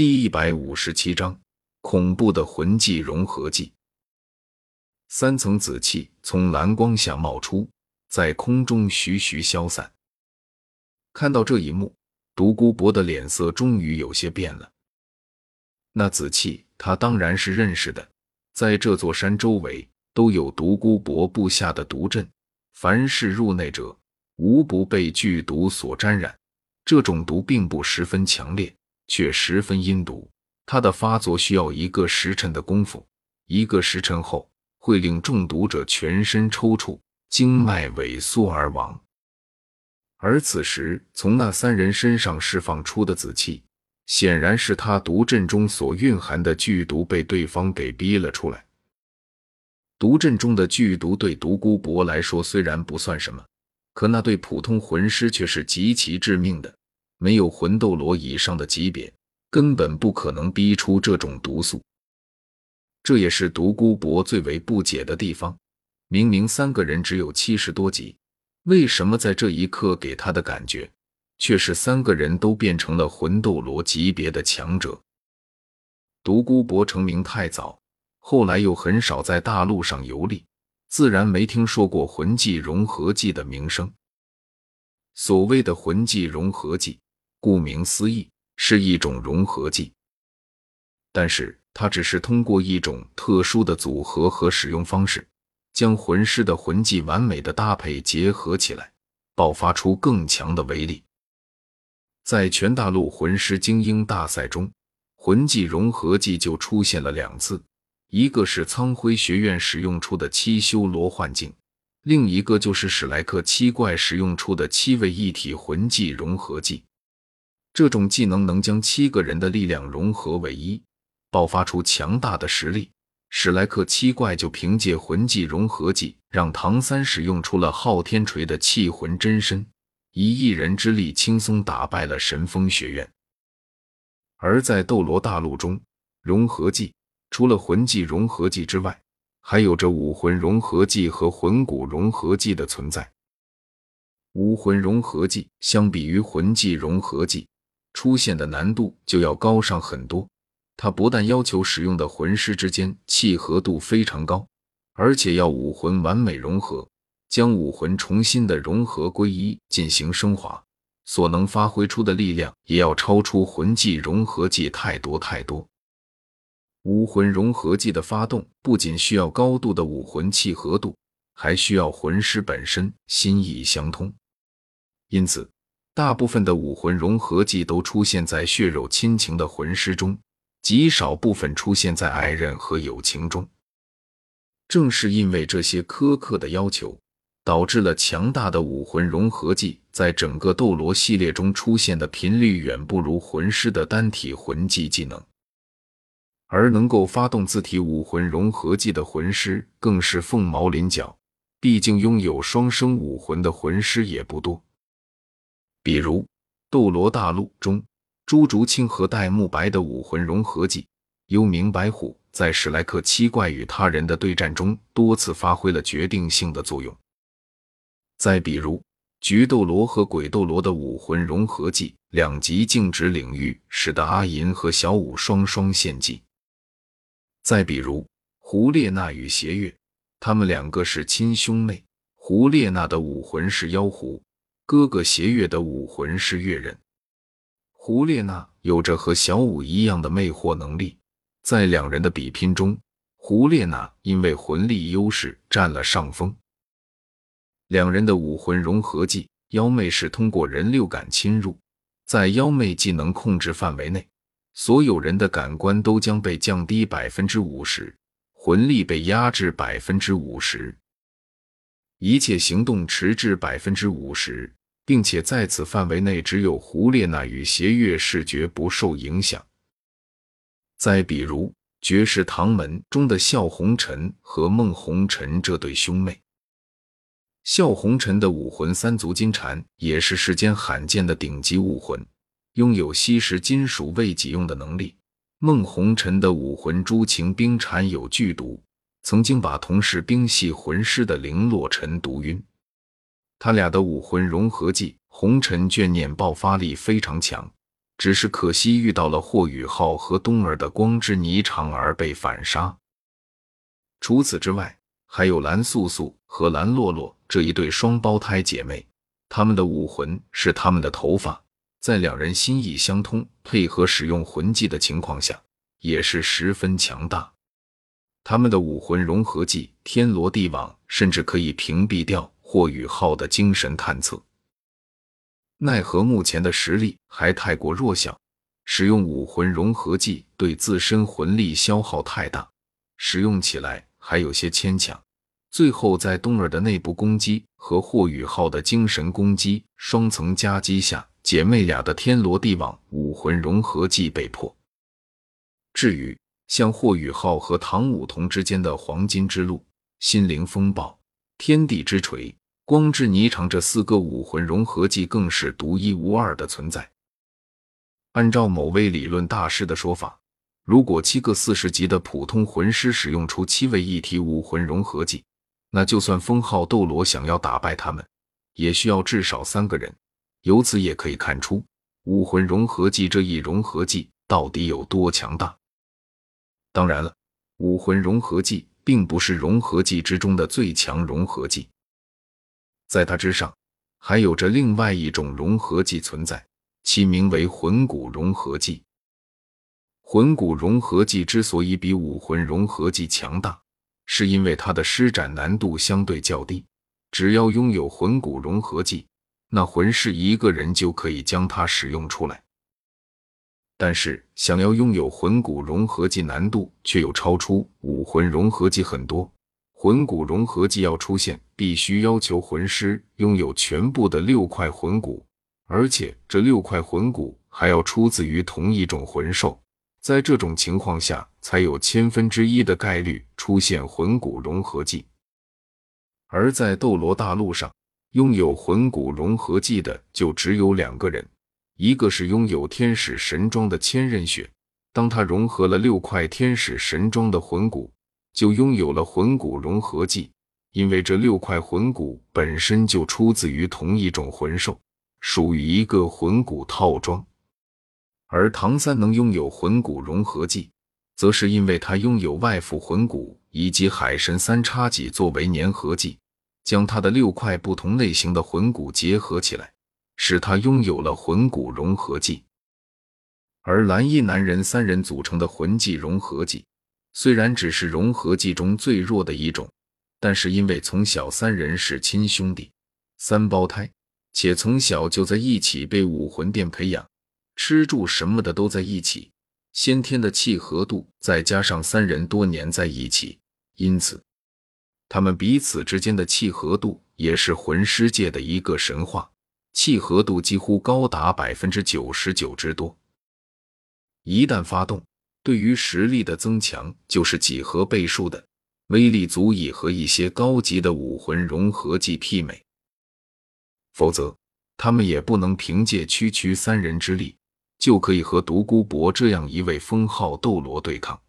第一百五十七章恐怖的魂技融合技。三层紫气从蓝光下冒出，在空中徐徐消散。看到这一幕，独孤博的脸色终于有些变了。那紫气，他当然是认识的，在这座山周围都有独孤博布下的毒阵，凡是入内者，无不被剧毒所沾染。这种毒并不十分强烈。却十分阴毒，它的发作需要一个时辰的功夫，一个时辰后会令中毒者全身抽搐、经脉萎缩而亡。而此时从那三人身上释放出的紫气，显然是他毒阵中所蕴含的剧毒被对方给逼了出来。毒阵中的剧毒对独孤博来说虽然不算什么，可那对普通魂师却是极其致命的。没有魂斗罗以上的级别，根本不可能逼出这种毒素。这也是独孤博最为不解的地方。明明三个人只有七十多级，为什么在这一刻给他的感觉，却是三个人都变成了魂斗罗级别的强者？独孤博成名太早，后来又很少在大陆上游历，自然没听说过魂技融合技的名声。所谓的魂技融合技。顾名思义，是一种融合技，但是它只是通过一种特殊的组合和使用方式，将魂师的魂技完美的搭配结合起来，爆发出更强的威力。在全大陆魂师精英大赛中，魂技融合技就出现了两次，一个是苍辉学院使用出的七修罗幻境，另一个就是史莱克七怪使用出的七位一体魂技融合技。这种技能能将七个人的力量融合为一，爆发出强大的实力。史莱克七怪就凭借魂技融合技，让唐三使用出了昊天锤的气魂真身，以一人之力轻松打败了神风学院。而在斗罗大陆中，融合技除了魂技融合技之外，还有着武魂融合技和魂骨融合技的存在。武魂融合技相比于魂技融合技。出现的难度就要高上很多。它不但要求使用的魂师之间契合度非常高，而且要武魂完美融合，将武魂重新的融合归一进行升华，所能发挥出的力量也要超出魂技融合技太多太多。武魂融合技的发动不仅需要高度的武魂契合度，还需要魂师本身心意相通，因此。大部分的武魂融合技都出现在血肉亲情的魂师中，极少部分出现在爱人和友情中。正是因为这些苛刻的要求，导致了强大的武魂融合技在整个斗罗系列中出现的频率远不如魂师的单体魂技技能。而能够发动自体武魂融合技的魂师更是凤毛麟角，毕竟拥有双生武魂的魂师也不多。比如《斗罗大陆》中，朱竹清和戴沐白的武魂融合技“幽冥白虎”在史莱克七怪与他人的对战中多次发挥了决定性的作用。再比如《菊斗罗》和《鬼斗罗》的武魂融合技“两极静止领域”，使得阿银和小舞双双献祭。再比如《胡列娜与邪月》，他们两个是亲兄妹，胡列娜的武魂是妖狐。哥哥邪月的武魂是月人，胡列娜有着和小舞一样的魅惑能力。在两人的比拼中，胡列娜因为魂力优势占了上风。两人的武魂融合技妖魅是通过人六感侵入，在妖媚技能控制范围内，所有人的感官都将被降低百分之五十，魂力被压制百分之五十，一切行动迟滞百分之五十。并且在此范围内，只有胡列娜与邪月视觉不受影响。再比如《绝世唐门》中的笑红尘和孟红尘这对兄妹，笑红尘的武魂三足金蝉也是世间罕见的顶级武魂，拥有吸食金属为己用的能力。孟红尘的武魂朱晴冰蝉有剧毒，曾经把同是冰系魂师的凌洛尘毒晕。他俩的武魂融合技“红尘眷念”爆发力非常强，只是可惜遇到了霍雨浩和冬儿的光之霓裳而被反杀。除此之外，还有蓝素素和蓝洛洛这一对双胞胎姐妹，她们的武魂是她们的头发，在两人心意相通、配合使用魂技的情况下，也是十分强大。他们的武魂融合技天罗地网，甚至可以屏蔽掉霍雨浩的精神探测。奈何目前的实力还太过弱小，使用武魂融合技对自身魂力消耗太大，使用起来还有些牵强。最后在冬儿的内部攻击和霍雨浩的精神攻击双层夹击下，姐妹俩的天罗地网武魂融合技被破。至于……像霍雨浩和唐武童之间的黄金之路、心灵风暴、天地之锤、光之霓裳这四个武魂融合技更是独一无二的存在。按照某位理论大师的说法，如果七个四十级的普通魂师使用出七位一体武魂融合技，那就算封号斗罗想要打败他们，也需要至少三个人。由此也可以看出，武魂融合技这一融合技到底有多强大。当然了，武魂融合技并不是融合技之中的最强融合技，在它之上还有着另外一种融合技存在，其名为魂骨融合技。魂骨融合技之所以比武魂融合技强大，是因为它的施展难度相对较低，只要拥有魂骨融合技，那魂师一个人就可以将它使用出来。但是，想要拥有魂骨融合技，难度却又超出武魂融合技很多。魂骨融合技要出现，必须要求魂师拥有全部的六块魂骨，而且这六块魂骨还要出自于同一种魂兽。在这种情况下，才有千分之一的概率出现魂骨融合技。而在斗罗大陆上，拥有魂骨融合技的就只有两个人。一个是拥有天使神装的千仞雪，当他融合了六块天使神装的魂骨，就拥有了魂骨融合技。因为这六块魂骨本身就出自于同一种魂兽，属于一个魂骨套装。而唐三能拥有魂骨融合技，则是因为他拥有外附魂骨以及海神三叉戟作为粘合剂，将他的六块不同类型的魂骨结合起来。使他拥有了魂骨融合技，而蓝衣男人三人组成的魂技融合技，虽然只是融合技中最弱的一种，但是因为从小三人是亲兄弟、三胞胎，且从小就在一起被武魂殿培养，吃住什么的都在一起，先天的契合度再加上三人多年在一起，因此他们彼此之间的契合度也是魂师界的一个神话。契合度几乎高达百分之九十九之多。一旦发动，对于实力的增强就是几何倍数的威力，足以和一些高级的武魂融合技媲美。否则，他们也不能凭借区区三人之力就可以和独孤博这样一位封号斗罗对抗。